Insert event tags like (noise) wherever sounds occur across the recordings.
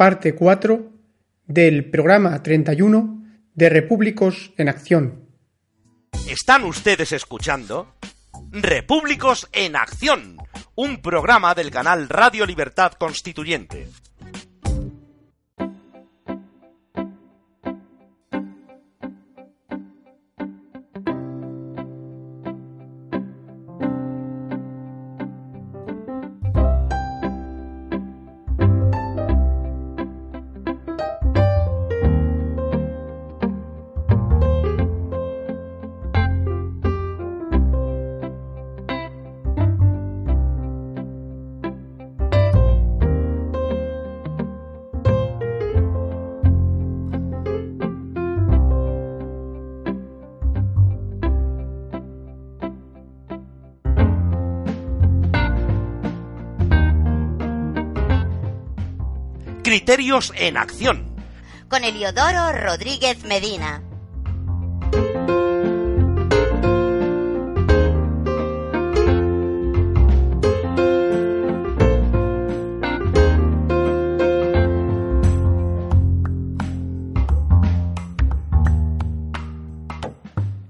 Parte 4 del programa 31 de Repúblicos en Acción. Están ustedes escuchando Repúblicos en Acción, un programa del canal Radio Libertad Constituyente. Criterios en Acción. Con Eliodoro Rodríguez Medina.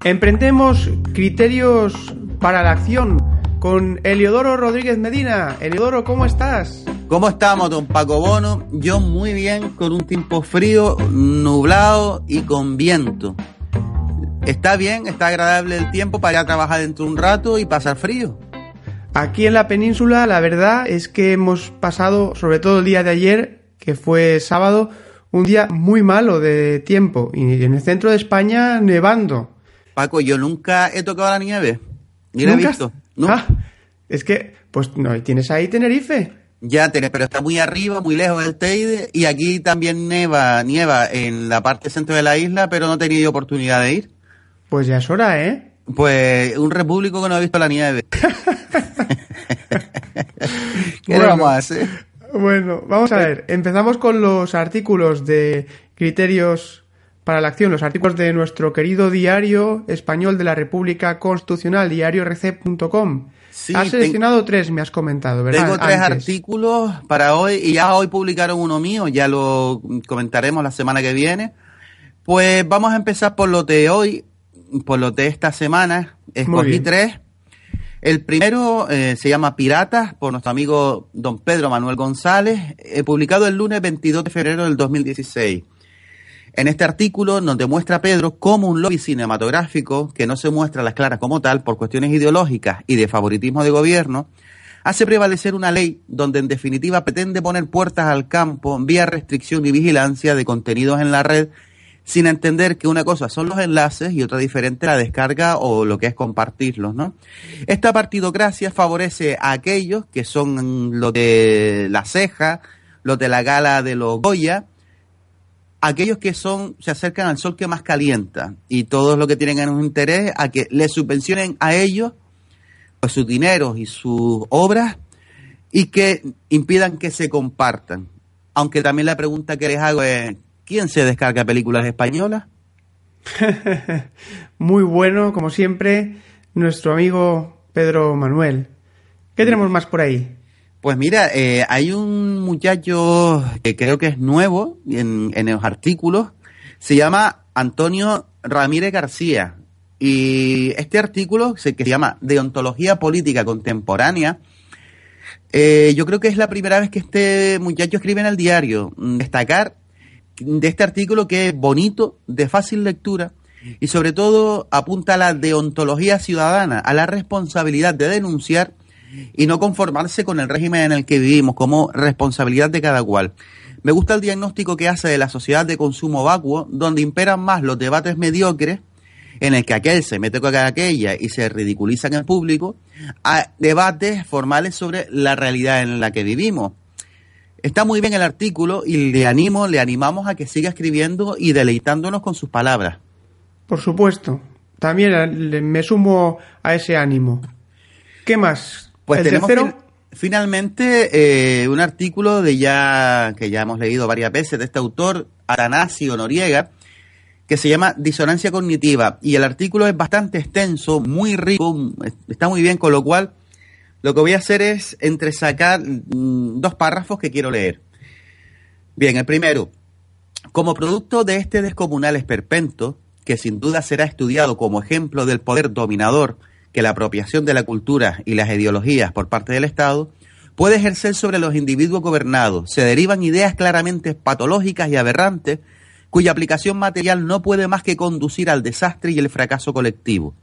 Emprendemos criterios para la acción con Eliodoro Rodríguez Medina. Eliodoro, ¿cómo estás? ¿Cómo estamos, don Paco Bono? Yo muy bien, con un tiempo frío, nublado y con viento. Está bien, está agradable el tiempo para ir a trabajar dentro de un rato y pasar frío. Aquí en la península la verdad es que hemos pasado, sobre todo el día de ayer, que fue sábado, un día muy malo de tiempo y en el centro de España nevando. Paco, yo nunca he tocado la nieve. Ni la he ¿Nunca has- visto. No. Ah, es que, pues no, tienes ahí Tenerife. Ya tenés, pero está muy arriba, muy lejos del Teide y aquí también nieva, nieva en la parte centro de la isla, pero no he tenido oportunidad de ir. Pues ya es hora, ¿eh? Pues un repúblico que no ha visto la nieve. (laughs) ¿Qué Bueno. vamos a hacer? Bueno, vamos a ver. Empezamos con los artículos de criterios para la acción, los artículos de nuestro querido diario español de la República Constitucional, diariorc.com. Sí, has seleccionado tres, me has comentado, ¿verdad? Tengo tres Antes. artículos para hoy y ya hoy publicaron uno mío, ya lo comentaremos la semana que viene. Pues vamos a empezar por lo de hoy, por lo de esta semana. Escogí tres. El primero eh, se llama Piratas, por nuestro amigo don Pedro Manuel González, eh, publicado el lunes 22 de febrero del 2016. En este artículo nos demuestra Pedro cómo un lobby cinematográfico, que no se muestra a las claras como tal por cuestiones ideológicas y de favoritismo de gobierno, hace prevalecer una ley donde en definitiva pretende poner puertas al campo vía restricción y vigilancia de contenidos en la red sin entender que una cosa son los enlaces y otra diferente la descarga o lo que es compartirlos, ¿no? Esta partidocracia favorece a aquellos que son los de la ceja, los de la gala de los Goya, aquellos que son se acercan al sol que más calienta y todos los que tienen un interés a que les subvencionen a ellos pues sus dineros y sus obras y que impidan que se compartan. Aunque también la pregunta que les hago es ¿quién se descarga películas españolas? (laughs) Muy bueno, como siempre, nuestro amigo Pedro Manuel. ¿Qué tenemos más por ahí? Pues mira, eh, hay un muchacho que creo que es nuevo en, en los artículos, se llama Antonio Ramírez García. Y este artículo, que se llama Deontología Política Contemporánea, eh, yo creo que es la primera vez que este muchacho escribe en el diario. Mm, Destacar de este artículo que es bonito, de fácil lectura y sobre todo apunta a la deontología ciudadana, a la responsabilidad de denunciar y no conformarse con el régimen en el que vivimos como responsabilidad de cada cual. Me gusta el diagnóstico que hace de la sociedad de consumo vacuo, donde imperan más los debates mediocres, en el que aquel se mete con aquella y se ridiculiza en el público, a debates formales sobre la realidad en la que vivimos. Está muy bien el artículo y le animo, le animamos a que siga escribiendo y deleitándonos con sus palabras. Por supuesto. También me sumo a ese ánimo. ¿Qué más? Pues tenemos finalmente eh, un artículo de ya que ya hemos leído varias veces de este autor, Atanasio Noriega, que se llama Disonancia Cognitiva. Y el artículo es bastante extenso, muy rico, está muy bien, con lo cual lo que voy a hacer es entresacar mm, dos párrafos que quiero leer. Bien, el primero. Como producto de este descomunal esperpento, que sin duda será estudiado como ejemplo del poder dominador que la apropiación de la cultura y las ideologías por parte del Estado puede ejercer sobre los individuos gobernados, se derivan ideas claramente patológicas y aberrantes cuya aplicación material no puede más que conducir al desastre y el fracaso colectivo.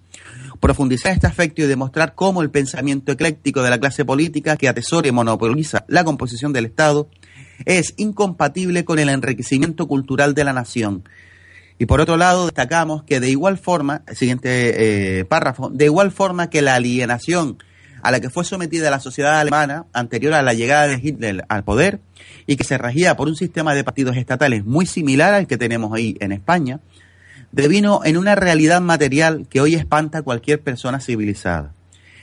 Profundizar este aspecto y demostrar cómo el pensamiento ecléctico de la clase política que atesora y monopoliza la composición del Estado es incompatible con el enriquecimiento cultural de la nación. Y por otro lado, destacamos que de igual forma, siguiente eh, párrafo, de igual forma que la alienación a la que fue sometida la sociedad alemana anterior a la llegada de Hitler al poder y que se regía por un sistema de partidos estatales muy similar al que tenemos ahí en España, devino en una realidad material que hoy espanta a cualquier persona civilizada.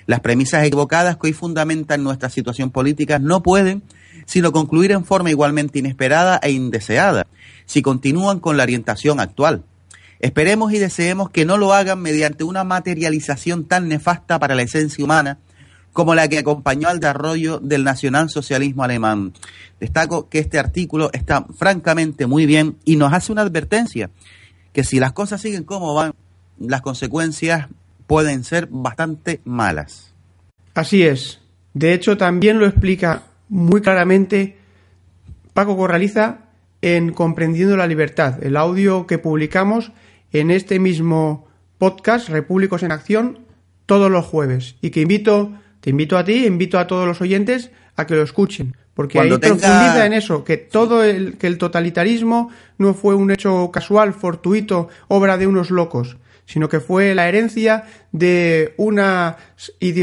Las premisas equivocadas que hoy fundamentan nuestra situación política no pueden sino concluir en forma igualmente inesperada e indeseada si continúan con la orientación actual. Esperemos y deseemos que no lo hagan mediante una materialización tan nefasta para la esencia humana como la que acompañó al desarrollo del nacionalsocialismo alemán. Destaco que este artículo está francamente muy bien y nos hace una advertencia que si las cosas siguen como van, las consecuencias pueden ser bastante malas. Así es. De hecho, también lo explica muy claramente Paco Corraliza en Comprendiendo la Libertad, el audio que publicamos en este mismo podcast, Repúblicos en Acción, todos los jueves. Y que invito, te invito a ti, invito a todos los oyentes a que lo escuchen. Porque ahí profundiza en eso, que todo el, que el totalitarismo no fue un hecho casual, fortuito, obra de unos locos, sino que fue la herencia de unas,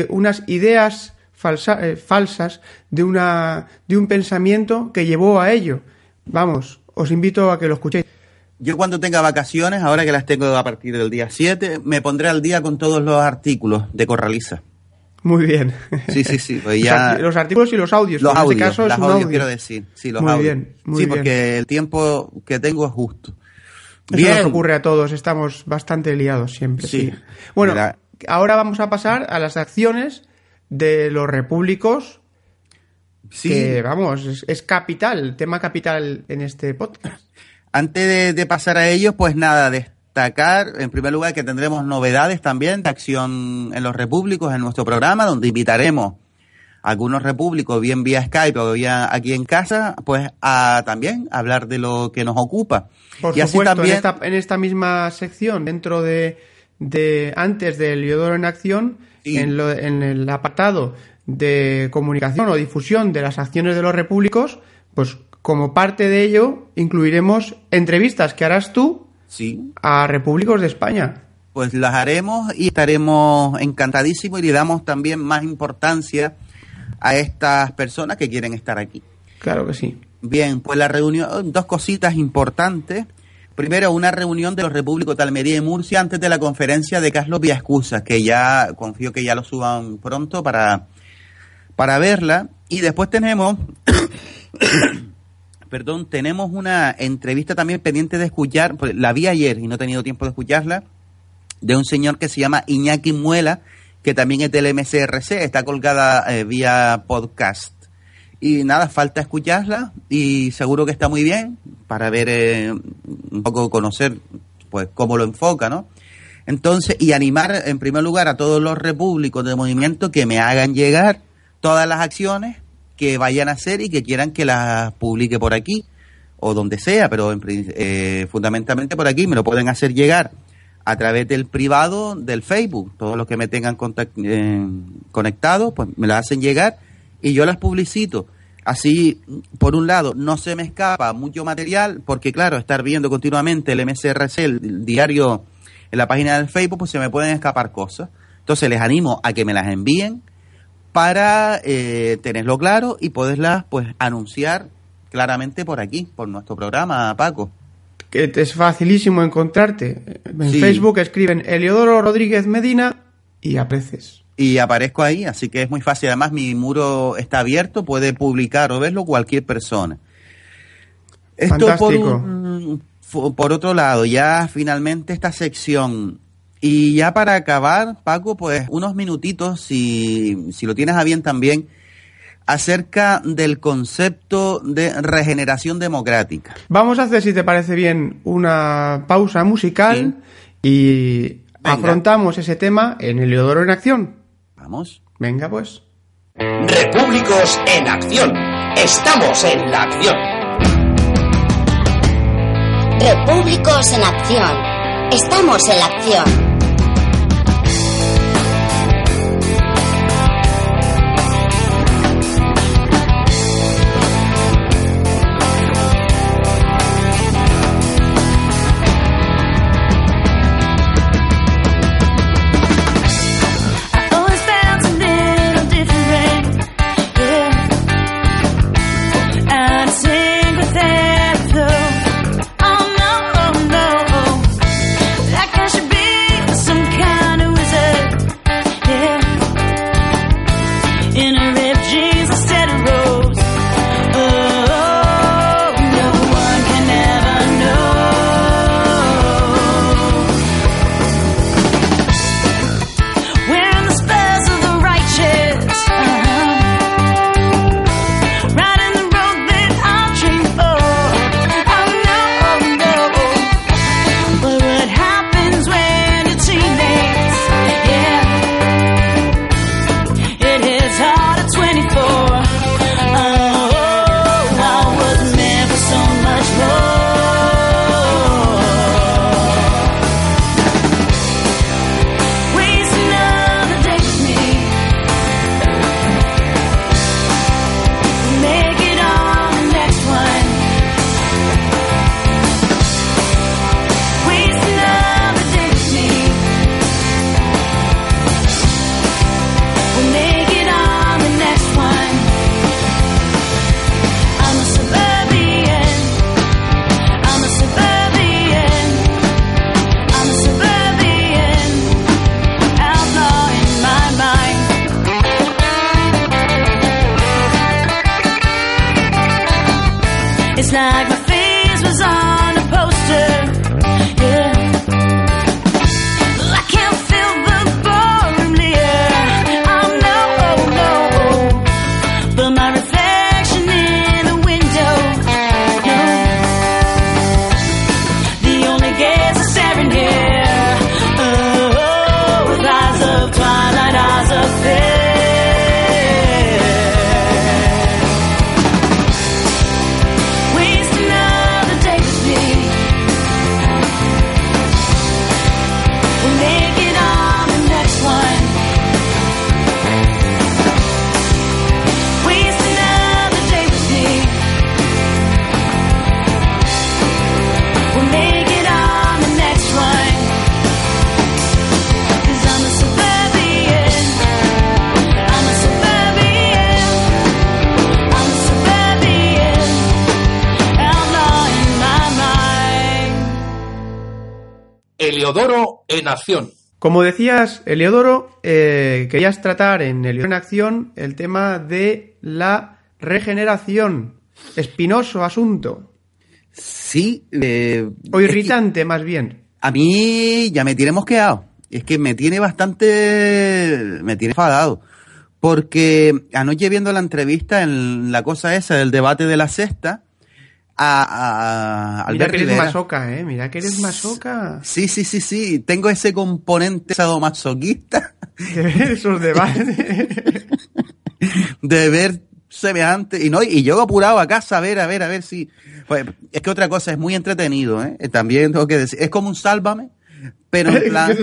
unas ideas eh, falsas, de, una, de un pensamiento que llevó a ello. Vamos, os invito a que lo escuchéis. Yo cuando tenga vacaciones, ahora que las tengo a partir del día 7, me pondré al día con todos los artículos de Corraliza. Muy bien. Sí, sí, sí. Pues ya... Los artículos y los audios. Los en este audios, caso es audios, quiero decir. Sí, los muy audios. Bien, muy sí, porque el tiempo que tengo es justo. Bien. Nos ocurre a todos. Estamos bastante liados siempre. Sí. Bueno, ahora vamos a pasar a las acciones de los repúblicos. Sí. Que, vamos, es, es capital, tema capital en este podcast. Antes de, de pasar a ello, pues nada, de destacar, en primer lugar, que tendremos novedades también de acción en los repúblicos en nuestro programa, donde invitaremos a algunos repúblicos, bien vía Skype o vía aquí en casa, pues a también hablar de lo que nos ocupa. Por y supuesto, también... en, esta, en esta misma sección, dentro de, de antes del Iodoro en Acción, en, lo, en el apartado de comunicación o difusión de las acciones de los repúblicos, pues como parte de ello incluiremos entrevistas que harás tú sí. a repúblicos de España. Pues las haremos y estaremos encantadísimos y le damos también más importancia a estas personas que quieren estar aquí. Claro que sí. Bien, pues la reunión, dos cositas importantes. Primero, una reunión de los repúblicos de Almería y Murcia antes de la conferencia de Carlos Villaescusa, que ya confío que ya lo suban pronto para, para verla. Y después tenemos (coughs) perdón, tenemos una entrevista también pendiente de escuchar, pues, la vi ayer y no he tenido tiempo de escucharla, de un señor que se llama Iñaki Muela, que también es del MCRC, está colgada eh, vía podcast. Y nada, falta escucharla y seguro que está muy bien para ver eh, un poco conocer pues cómo lo enfoca, ¿no? Entonces, y animar en primer lugar a todos los repúblicos de movimiento que me hagan llegar todas las acciones que vayan a hacer y que quieran que las publique por aquí o donde sea, pero eh, fundamentalmente por aquí me lo pueden hacer llegar a través del privado del Facebook. Todos los que me tengan eh, conectados, pues me las hacen llegar y yo las publicito. Así, por un lado, no se me escapa mucho material, porque claro, estar viendo continuamente el MCRC, el diario en la página del Facebook, pues se me pueden escapar cosas. Entonces les animo a que me las envíen para eh, tenerlo claro y poderlas pues anunciar claramente por aquí, por nuestro programa, Paco. Que es facilísimo encontrarte. En Sí. Facebook escriben Eliodoro Rodríguez Medina y apareces. Y aparezco ahí, así que es muy fácil. Además, mi muro está abierto, puede publicar o verlo cualquier persona. Esto por, un- por otro lado, ya finalmente esta sección. Y ya para acabar, Paco, pues unos minutitos, si, si lo tienes a bien también, acerca del concepto de regeneración democrática. Vamos a hacer, si te parece bien, una pausa musical y Venga. afrontamos ese tema en Eliodoro en Acción. Vamos. Venga, pues. Repúblicos en acción. Estamos en la acción. Repúblicos en acción. Estamos en la acción. Like my Eliodoro en acción. Como decías, Eliodoro, eh, querías tratar en Eliodoro en Acción el tema de la regeneración. Espinoso asunto. Sí, eh, O es que- irritante, más bien. A mí ya me tiene mosqueado. Es que me tiene bastante. Me tiene enfadado. Porque anoche viendo la entrevista en la cosa esa del debate de la sexta, a, a- Mira que eres Rivera- masoca, ¿eh? Mira que eres masoca. Sí, sí, sí, sí. Tengo ese componente sadomasoquista (laughs) De ver esos debates. de ver semejante. Y no, y yo apurado a casa a ver, a ver, a ver si. Pues, es que otra cosa, es muy entretenido, ¿eh? También tengo que decir. Es como un sálvame, pero en (laughs) plan.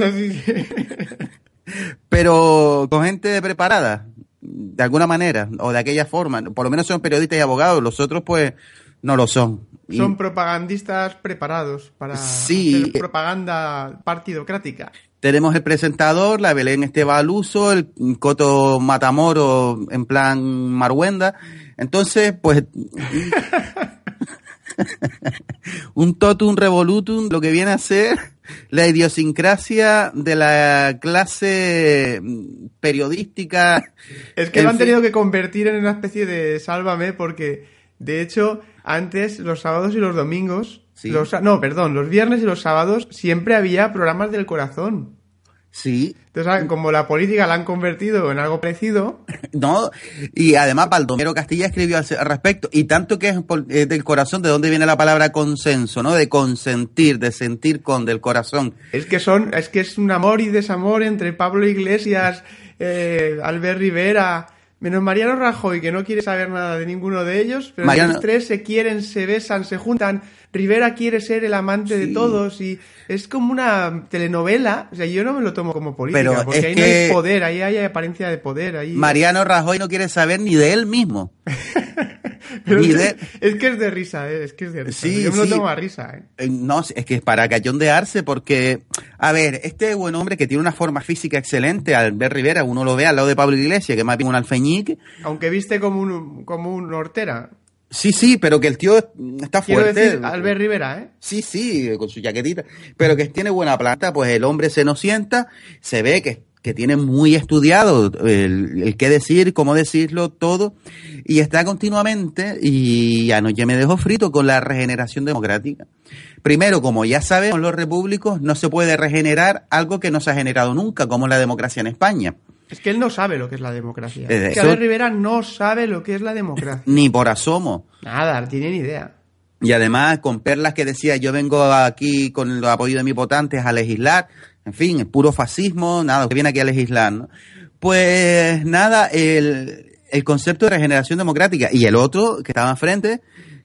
pero con gente preparada, de alguna manera, o de aquella forma. Por lo menos son periodistas y abogados, los otros pues no lo son. Y- Son propagandistas preparados para Sí. hacer propaganda partidocrática. tenemos el presentador, la Belén Esteban Aluso, el Coto Matamoro en plan Marhuenda, Entonces, pues, (laughs) un totum revolutum, lo que viene a ser la idiosincrasia de la clase periodística. Es que lo han fin. tenido que convertir en una especie de sálvame porque, de hecho, antes los sábados y los domingos, Sí. los, no, perdón, los viernes y los sábados siempre había programas del corazón. Sí, Entonces, ah, como la política la han convertido en algo parecido, (laughs) ¿no? Y además Baldomero Castilla escribió al, respecto, y tanto que es eh, del corazón, de dónde viene la palabra consenso, ¿no? De consentir, de sentir con, del corazón. es que son, es que es un amor y desamor entre Pablo Iglesias, eh, Albert Rivera, menos Mariano Rajoy, que no quiere saber nada de ninguno de ellos, pero Mariano- los tres se quieren, se besan, se juntan. Rivera quiere ser el amante de todos y es como una telenovela. O sea, yo no me lo tomo como política, Pero porque ahí no hay poder, ahí hay apariencia de poder. Ahí... Mariano Rajoy no quiere saber ni de él mismo. (laughs) Es, que, es de risa, ¿eh? es que es de risa. Sí, yo me lo sí. tomo a risa. ¿eh? Eh, No, es que es para cachondearse porque, a ver, este buen hombre que tiene una forma física excelente, Albert Rivera, uno lo ve al lado de Pablo Iglesias, que más bien un alfeñique. Aunque viste como un, como un hortera. Sí, sí, pero que el tío está Quiero fuerte. decir, Albert Rivera, ¿eh? Sí, sí, con su chaquetita, pero que tiene buena planta, pues el hombre se nos sienta, se ve que, que tiene muy estudiado el, el qué decir, cómo decirlo, todo, y está continuamente, y anoche me dejó frito con la regeneración democrática. Primero, como ya sabemos los repúblicos, no se puede regenerar algo que no se ha generado nunca, como la democracia en España. Es que él no sabe lo que es la democracia. Eh, Es que Albert Rivera no sabe lo que es la democracia. (laughs) Ni por asomo. Nada, no tiene ni idea. Y además con perlas que decía yo vengo aquí con el apoyo de mis votantes a legislar, en fin, puro fascismo, nada, que viene aquí a legislar, ¿no? Pues nada, el, el concepto de regeneración democrática y el otro que estaba enfrente,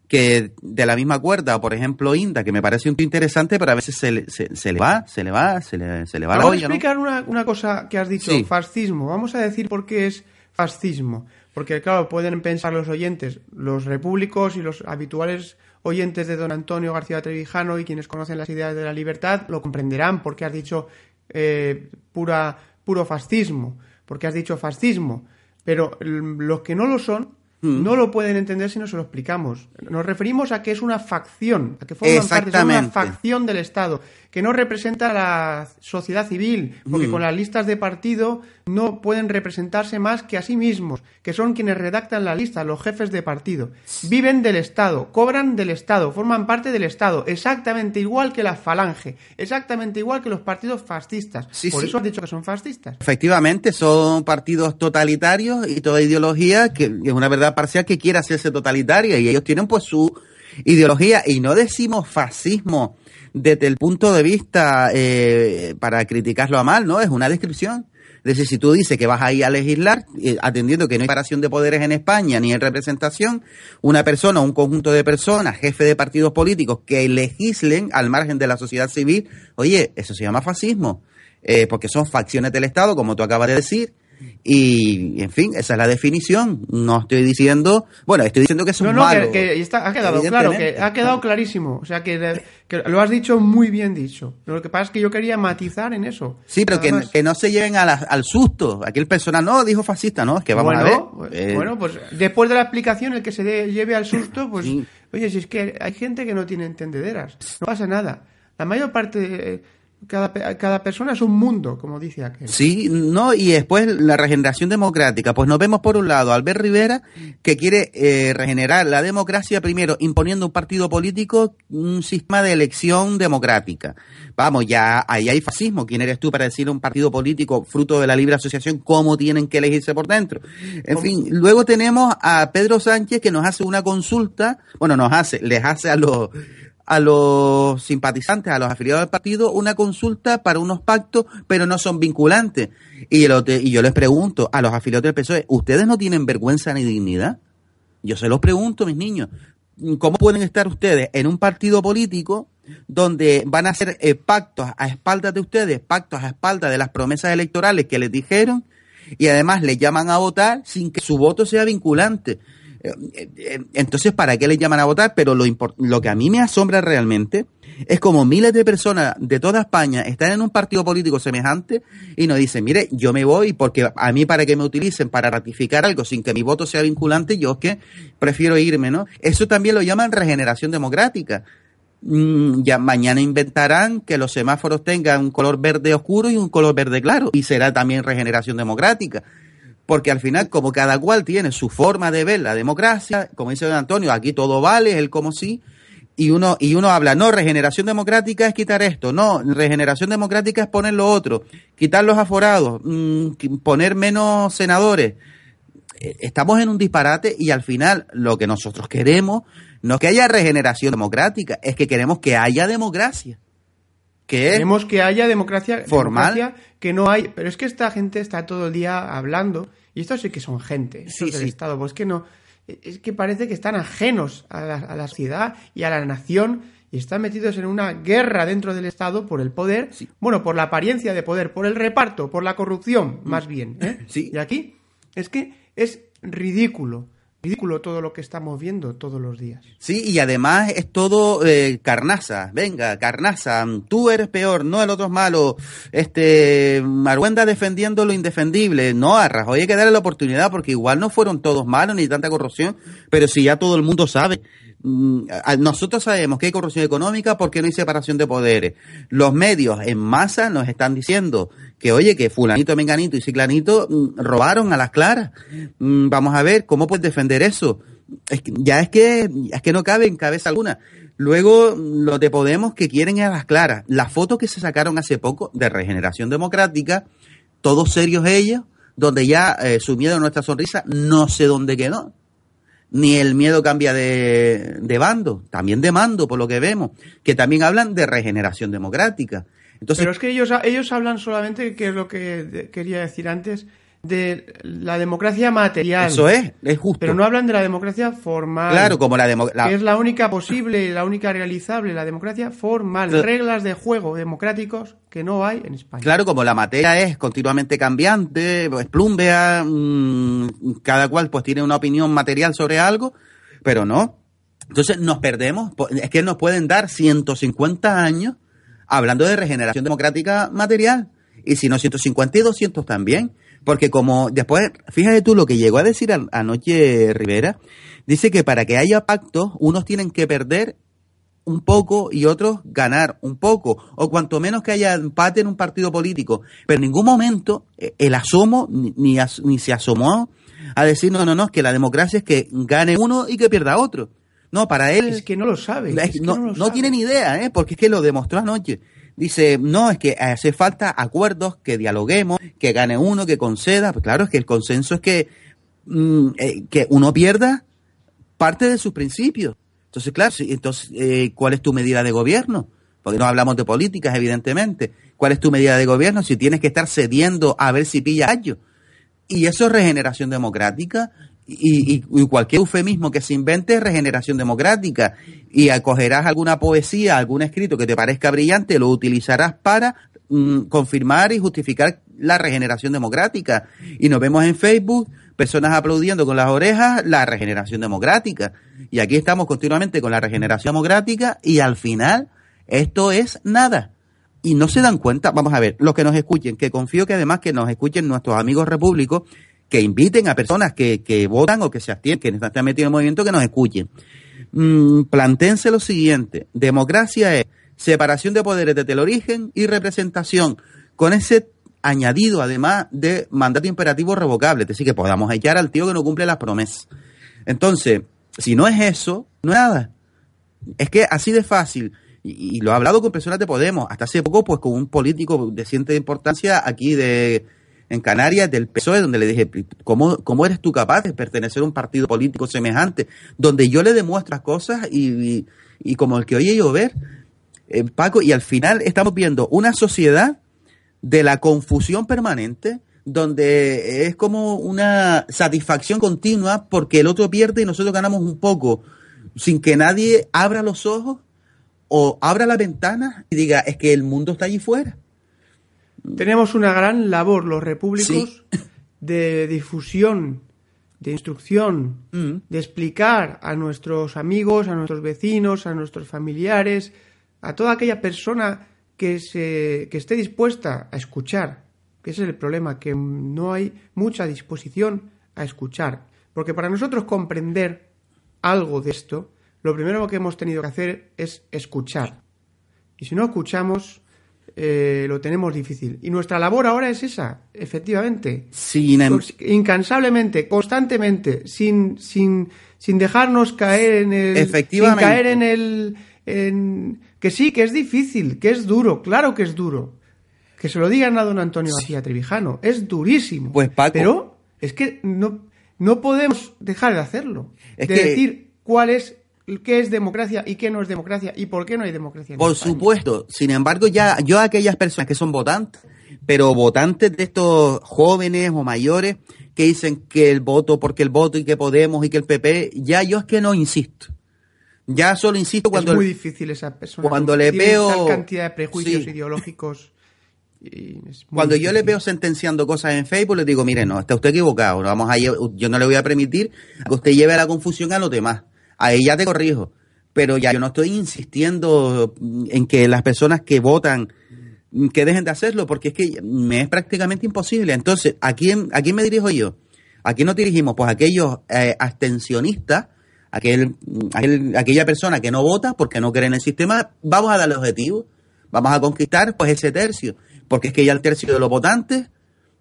que de la misma cuerda, por ejemplo, Inda, que me parece un tío interesante, pero a veces se le, se, se le va, se le va, se le, se le va la Vamos a olla, ¿no? explicar una, una cosa que has dicho, Sí. fascismo. Vamos a decir por qué es fascismo. Porque, claro, pueden pensar los oyentes, los repúblicos y los habituales oyentes de don Antonio García Trevijano y quienes conocen las ideas de la libertad lo comprenderán porque has dicho eh, pura, puro fascismo, porque has dicho fascismo. Pero mm, los que no lo son Mm. no lo pueden entender si no se lo explicamos. Nos referimos a que es una facción, a que forman parte, son una facción del Estado, que no representa a la sociedad civil, porque Mm. con las listas de partido no pueden representarse más que a sí mismos, que son quienes redactan la lista, los jefes de partido. Viven del Estado, cobran del Estado, forman parte del Estado, exactamente igual que la falange, exactamente igual que los partidos fascistas. Sí, Por sí. eso has dicho que son fascistas. Efectivamente, son partidos totalitarios y toda ideología que es una verdad parcial que quiere hacerse totalitaria y ellos tienen pues su ideología y no decimos fascismo desde el punto de vista eh, para criticarlo a mal, ¿no? Es una descripción. Es decir, si tú dices que vas ahí a legislar, eh, atendiendo que no hay separación de poderes en España ni en representación, una persona o un conjunto de personas, jefe de partidos políticos, que legislen al margen de la sociedad civil, oye, eso se llama fascismo eh, porque son facciones del Estado, como tú acabas de decir, y en fin, esa es la definición. No estoy diciendo, bueno, estoy diciendo que No, es no, malo. que, que está- ha quedado claro, que ha quedado clarísimo. O sea, que, que lo has dicho muy bien dicho. Lo que pasa es que yo quería matizar en eso. Sí, pero que, que no se lleven a la- al susto. Aquí el personal no dijo fascista, no, es que vamos bueno, a ver. eh, bueno, pues después de la explicación, el que se de- lleve al susto, (laughs) pues, Sí. oye, si es que hay gente que no tiene entendederas, no pasa nada. La mayor parte, eh, cada, cada persona es un mundo, como dice aquel. Sí, no, y después la regeneración democrática. Pues nos vemos por un lado Albert Rivera, que quiere eh, regenerar la democracia primero imponiendo un partido político, un sistema de elección democrática. Vamos, ya ahí hay fascismo. ¿Quién eres tú para decir a un partido político fruto de la libre asociación cómo tienen que elegirse por dentro? En fin, luego tenemos a Pedro Sánchez que nos hace una consulta, bueno, nos hace, les hace a los a los simpatizantes, a los afiliados del partido, una consulta para unos pactos, pero no son vinculantes. Y, el y yo les pregunto a los afiliados del PSOE, ¿ustedes no tienen vergüenza ni dignidad? Yo se los pregunto, mis niños. ¿Cómo pueden estar ustedes en un partido político donde van a hacer eh, pactos a espaldas de ustedes, pactos a espaldas de las promesas electorales que les dijeron y además les llaman a votar sin que su voto sea vinculante? Eh, eh, Entonces, ¿para qué les llaman a votar? Pero lo, lo que a mí me asombra realmente es como miles de personas de toda España están en un partido político semejante y nos dicen, mire, yo me voy porque a mí para que me utilicen para ratificar algo sin que mi voto sea vinculante, yo es que prefiero irme, ¿no? Eso también lo llaman regeneración democrática. Mm, ya mañana inventarán que los semáforos tengan un color verde oscuro y un color verde claro y será también regeneración democrática porque al final como cada cual tiene su forma de ver la democracia como dice don Antonio aquí todo vale es el como sí y uno y uno habla no regeneración democrática es quitar esto no regeneración democrática es poner lo otro quitar los aforados mm, poner menos senadores eh, estamos en un disparate y al final lo que nosotros queremos no es que haya regeneración democrática, es que queremos que haya democracia. Que Queremos que haya democracia, Formal. democracia que no hay. Pero es que esta gente está todo el día hablando, y estos sí que son gente, Sí, del sí. Estado. Pues que no. Es que parece que están ajenos a la, a la sociedad y a la nación y están metidos en una guerra dentro del Estado por el poder, bueno, por la apariencia de poder, por el reparto, por la corrupción, más bien. ¿eh? Mm. Sí. Y aquí es que es ridículo, ridículo todo lo que estamos viendo todos los días. Sí, y además es todo eh, carnaza. Venga, carnaza. Tú eres peor, no el otro es malo. Este, Maruenda defendiendo lo indefendible. No, a Rajoy hay que darle la oportunidad porque igual no fueron todos malos ni tanta corrupción, pero si ya todo el mundo sabe. Mm, Nosotros sabemos que hay corrupción económica porque no hay separación de poderes. Los medios en masa nos están diciendo que, oye, que fulanito, menganito y ciclanito mm, robaron a las claras. Mm, Vamos a ver, ¿cómo puedes defender eso? Es ya es que, es que no cabe en cabeza alguna. Luego, los de Podemos que quieren ir a las claras. La foto que se sacaron hace poco de Regeneración Democrática, todos serios ellos, donde ya eh, su miedo a nuestra sonrisa no sé dónde quedó. Ni el miedo cambia de, de bando, también de mando, por lo que vemos, que también hablan de regeneración democrática. Entonces, Pero es que ellos, ellos hablan solamente, que es lo que quería decir antes, de la democracia material. eso es, es justo. Pero no hablan de la democracia formal. claro, como la, demo- la- que es la única posible, la única realizable, la democracia formal. Reglas de juego democráticos que no hay en España. Claro, como la materia es continuamente cambiante, es plumbea, mm, cada cual pues tiene una opinión material sobre algo, pero no. Entonces nos perdemos, es que nos pueden dar 150 años hablando de regeneración democrática material, y si no 150 y 200 también, porque como después, fíjate tú lo que llegó a decir an- anoche Rivera, dice que para que haya pactos, unos tienen que perder un poco y otros ganar un poco, o cuanto menos que haya empate en un partido político. Pero en ningún momento eh, el asomo ni, ni, as- ni se asomó a decir, no, no, no, es que la democracia es que gane uno y que pierda otro. No, para él Es que no lo sabe. es que no, no, lo no sabe. tiene ni idea, ¿eh? porque es que lo demostró anoche. Dice, no, es que hace falta acuerdos, que dialoguemos, que gane uno, que conceda. Pues claro, es que el consenso es que, mm, eh, que uno pierda parte de sus principios. Entonces, claro, entonces, eh, ¿cuál es tu medida de gobierno? Porque no hablamos de políticas, evidentemente. ¿Cuál es tu medida de gobierno si tienes que estar cediendo a ver si pilla gallo? Y eso es regeneración democrática. Y, y- y cualquier eufemismo que se invente es regeneración democrática. Y acogerás alguna poesía, algún escrito que te parezca brillante, lo utilizarás para mm, confirmar y justificar la regeneración democrática. Y nos vemos en Facebook, personas aplaudiendo con las orejas la regeneración democrática. Y aquí estamos continuamente con la regeneración democrática y al final esto es nada y no se dan cuenta, vamos a ver, los que nos escuchen, que confío que además que nos escuchen nuestros amigos repúblicos, que inviten a personas que, que votan o que se abstienen, que están metidos en el movimiento, que nos escuchen. Mm, plantéense lo siguiente, democracia es separación de poderes desde el origen y representación, con ese añadido además de mandato imperativo revocable, es decir, que podamos echar al tío que no cumple las promesas. Entonces, si no es eso, no es nada. Es que así de fácil, y, y lo he hablado con personas de Podemos, hasta hace poco, pues con un político de cierta importancia aquí de en Canarias del PSOE, donde le dije, ¿cómo, ¿cómo eres tú capaz de pertenecer a un partido político semejante? Donde yo le demuestro cosas y, y, y como el que oye llover, eh, Paco, y al final estamos viendo una sociedad de la confusión permanente, donde es como una satisfacción continua porque el otro pierde y nosotros ganamos un poco, sin que nadie abra los ojos o abra la ventana y diga, es que el mundo está allí fuera. Tenemos una gran labor los repúblicos (laughs) de difusión de instrucción, Mm. de explicar a nuestros amigos, a nuestros vecinos, a nuestros familiares, a toda aquella persona que, se, que esté dispuesta a escuchar. Que ese es el problema, que no hay mucha disposición a escuchar. Porque para nosotros comprender algo de esto, lo primero que hemos tenido que hacer es escuchar. Y si no escuchamos, eh, lo tenemos difícil. Y nuestra labor ahora es esa, efectivamente. Sin em- Pues, incansablemente, constantemente, sin, sin, sin dejarnos caer en el. Efectivamente. Sin caer en el. En, que sí, que es difícil, que es duro, claro que es duro. Que se lo digan a don Antonio García Trevijano, es durísimo. Pues, Paco. Pero es que no, no podemos dejar de hacerlo. Es de que- decir cuál es, qué es democracia y qué no es democracia y por qué no hay democracia. en Por España. supuesto, sin embargo, ya yo a aquellas personas que son votantes, pero votantes de estos jóvenes o mayores que dicen que el voto, porque el voto y que Podemos y que el PP, ya yo es que no insisto. Ya solo insisto cuando es muy difícil esa persona. cuando le veo- tal cantidad de prejuicios Sí. ideológicos. Cuando yo le veo sentenciando cosas en Facebook, le digo, mire, no, está usted equivocado. No vamos a yo no le voy a permitir que usted lleve la confusión a los demás. Ahí ya te corrijo. Pero ya yo no estoy insistiendo en que las personas que votan que dejen de hacerlo, porque es que me es prácticamente imposible. Entonces, ¿a quién, a quién me dirijo yo? ¿A quién nos dirigimos? Pues a aquellos eh, abstencionistas, aquel, aquel- aquella persona que no vota porque no cree en el sistema, vamos a darle objetivo, vamos a conquistar pues ese tercio, porque es que ya el tercio de los votantes,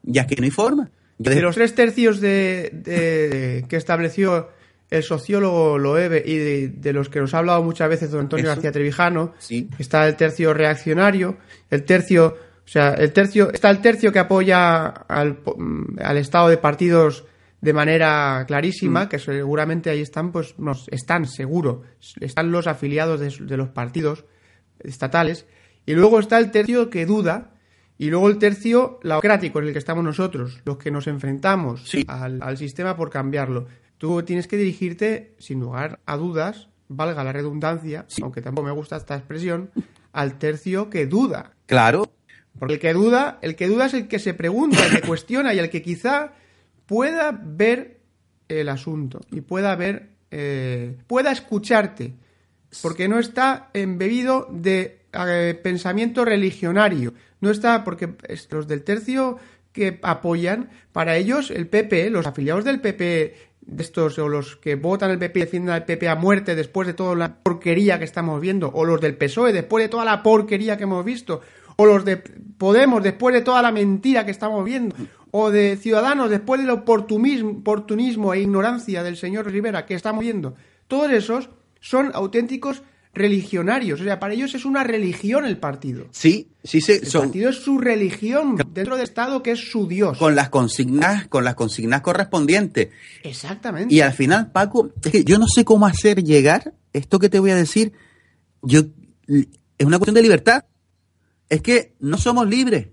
ya es que no hay forma. Yo De de- los tres tercios de, de- que estableció el sociólogo Loewe y de, de los que nos ha hablado muchas veces don Antonio Eso. García Trevijano, Sí. está el tercio reaccionario, el tercio, o sea, el tercio, está el tercio que apoya al, mm, al estado de partidos de manera Mm. clarísima, que seguramente ahí están, pues, nos están seguro, están los afiliados de, de los partidos estatales, y luego está el tercio que duda, y luego el tercio laocrático, en el que estamos nosotros, los que nos enfrentamos Sí. al, al sistema por cambiarlo. Tú tienes que dirigirte, sin lugar a dudas, valga la redundancia, aunque tampoco me gusta esta expresión, al tercio que duda. Claro, Porque el que duda, el que duda es el que se pregunta, el que (coughs) cuestiona y el que quizá pueda ver el asunto y pueda ver, eh, pueda escucharte, porque no está embebido de eh, pensamiento religionario, no está porque los del tercio que apoyan, para ellos el PP, los afiliados del PP de estos o los que votan el PP y defienden al PP a muerte después de toda la porquería que estamos viendo, o los del PSOE después de toda la porquería que hemos visto, o los de Podemos después de toda la mentira que estamos viendo, o de Ciudadanos después del oportunismo, oportunismo e ignorancia del señor Rivera que estamos viendo, todos esos son auténticos religionarios, o sea, para ellos es una religión el partido. sí, sí se, El son, partido es su religión dentro del Estado que es su Dios. con las consignas, con las consignas correspondientes. Exactamente. Y al final, Paco, es que yo no sé cómo hacer llegar esto que te voy a decir. Yo es una cuestión de libertad. Es que no somos libres.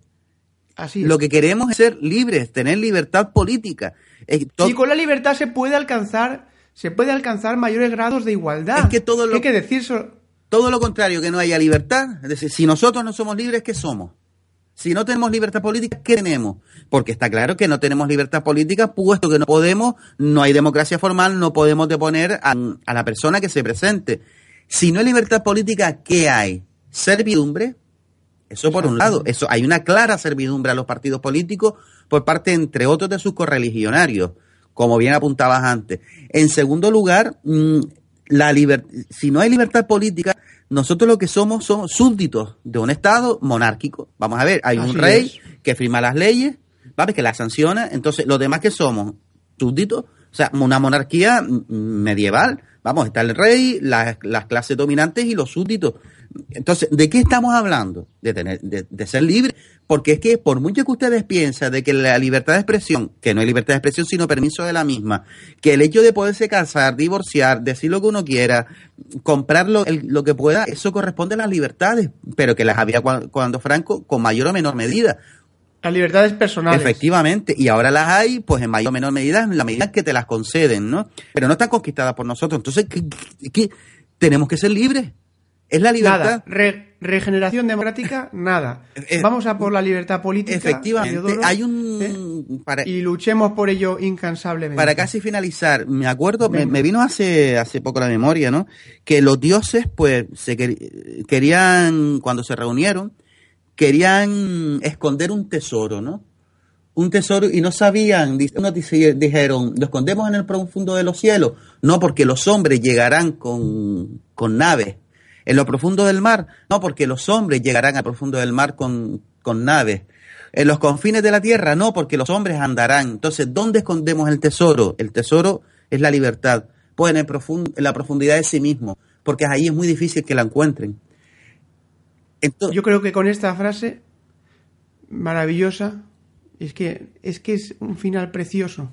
Así es. Lo que queremos es ser libres, tener libertad política. Y con la libertad se puede alcanzar, se puede alcanzar mayores grados de igualdad. Es que todo lo- Hay que decir so- todo lo contrario, que no haya libertad. Es decir, si nosotros no somos libres, ¿qué somos? Si no tenemos libertad política, ¿qué tenemos? Porque está claro que no tenemos libertad política, puesto que no podemos, no hay democracia formal, no podemos deponer a, a la persona que se presente. Si no hay libertad política, ¿qué hay? Servidumbre. Eso por un lado. Eso hay una clara servidumbre a los partidos políticos por parte, entre otros, de sus correligionarios, como bien apuntabas antes. En segundo lugar, mm, la si no hay libertad política, nosotros lo que somos somos súbditos de un Estado monárquico. Vamos a ver, hay Así un rey es. que firma las leyes, ¿vale? que las sanciona, entonces los demás que somos súbditos, o sea, una monarquía medieval, vamos, está el rey, las, las clases dominantes y los súbditos. Entonces, ¿de qué estamos hablando? De, tener, de, de ser libre. Porque es que por mucho que ustedes piensen de que la libertad de expresión, que no hay libertad de expresión sino permiso de la misma, que el hecho de poderse casar, divorciar, decir lo que uno quiera, comprar lo, el- lo que pueda, eso corresponde a las libertades, pero que las había cua- cuando Franco con mayor o menor medida. las libertades personales. Efectivamente, y ahora las hay, pues en mayor o menor medida, en la medida que te las conceden, ¿no? Pero no están conquistadas por nosotros. Entonces, ¿qué, qué- tenemos que ser libres. Es la libertad. Nada. Re- regeneración democrática, nada. Eh, Vamos a por la libertad política. Efectivamente, Teodoro, hay ¿eh? un... Para, Y luchemos por ello incansablemente. para casi finalizar, me acuerdo, me, me vino hace, hace poco la memoria, ¿no? Que los dioses, pues, se quer- querían, cuando se reunieron, querían esconder un tesoro, ¿no? Un tesoro y no sabían, unos dijeron, lo escondemos en el profundo de los cielos. No, porque los hombres llegarán con, con naves. En lo profundo del mar, no, porque los hombres llegarán al profundo del mar con, con naves. En los confines de la tierra, no, porque los hombres andarán. Entonces, ¿dónde escondemos el tesoro? El tesoro es la libertad. Pues en, el en la profundidad de sí mismo, porque ahí es muy difícil que la encuentren. Entonces, Yo creo que con esta frase maravillosa, es que es que es un final precioso.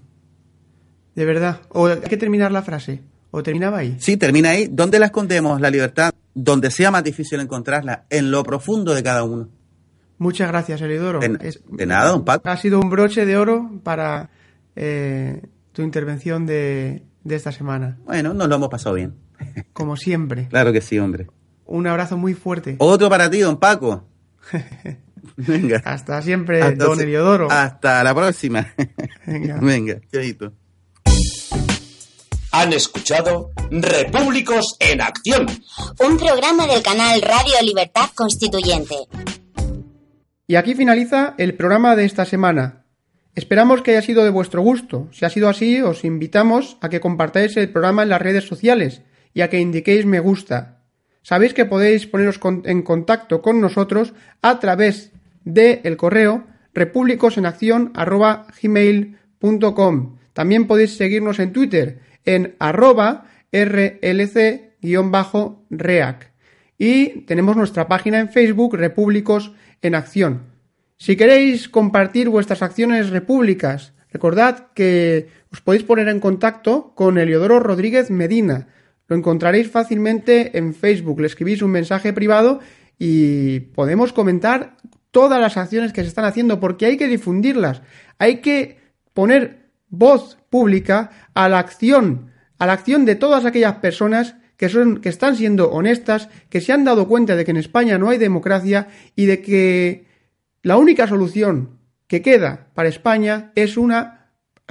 De verdad. O hay que terminar la frase. O terminaba ahí. sí, termina ahí. ¿Dónde la escondemos? La libertad. Donde sea más difícil encontrarla, en lo profundo de cada uno. Muchas gracias, Elidoro. De, nada, don Paco. Ha sido un broche de oro para eh, tu intervención de, de esta semana. Bueno, nos lo hemos pasado bien. Como siempre. (laughs) Claro que sí, hombre. Un abrazo muy fuerte. Otro para ti, don Paco. (laughs) Venga. Hasta siempre, Hasta don Eliodoro. Hasta la próxima. (laughs) Venga. Venga, chaito. Han escuchado Repúblicos en Acción. Un programa del canal Radio Libertad Constituyente. Y aquí finaliza el programa de esta semana. Esperamos que haya sido de vuestro gusto. Si ha sido así, os invitamos a que compartáis el programa en las redes sociales y a que indiquéis me gusta. Sabéis que podéis poneros con- en contacto con nosotros a través del el correo republicosenaccion@gmail.com. También podéis seguirnos en Twitter en arroba rlc-reac. Y tenemos nuestra página en Facebook, Repúblicos en Acción. Si queréis compartir vuestras acciones repúblicas, recordad que os podéis poner en contacto con Eliodoro Rodríguez Medina. Lo encontraréis fácilmente en Facebook. Le escribís un mensaje privado y podemos comentar todas las acciones que se están haciendo porque hay que difundirlas. Hay que poner voz pública a la acción, a la acción de todas aquellas personas que son que están siendo honestas, que se han dado cuenta de que en España no hay democracia y de que la única solución que queda para España es una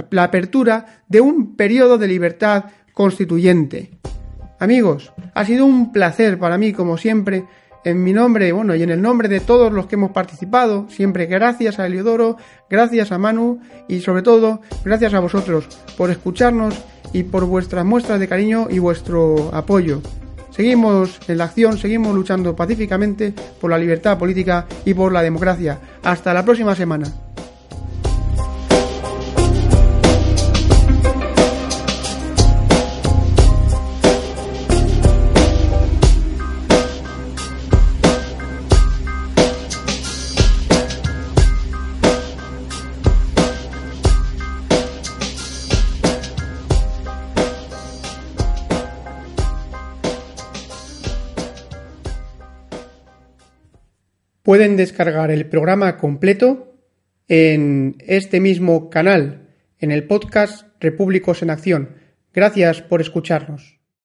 la apertura de un periodo de libertad constituyente. Amigos, ha sido un placer para mí, como siempre, en mi nombre, bueno, y en el nombre de todos los que hemos participado, siempre gracias a Eliodoro, gracias a Manu y sobre todo gracias a vosotros por escucharnos y por vuestras muestras de cariño y vuestro apoyo. Seguimos en la acción, seguimos luchando pacíficamente por la libertad política y por la democracia. Hasta la próxima semana. Pueden descargar el programa completo en este mismo canal, en el podcast Repúblicos en Acción. Gracias por escucharnos.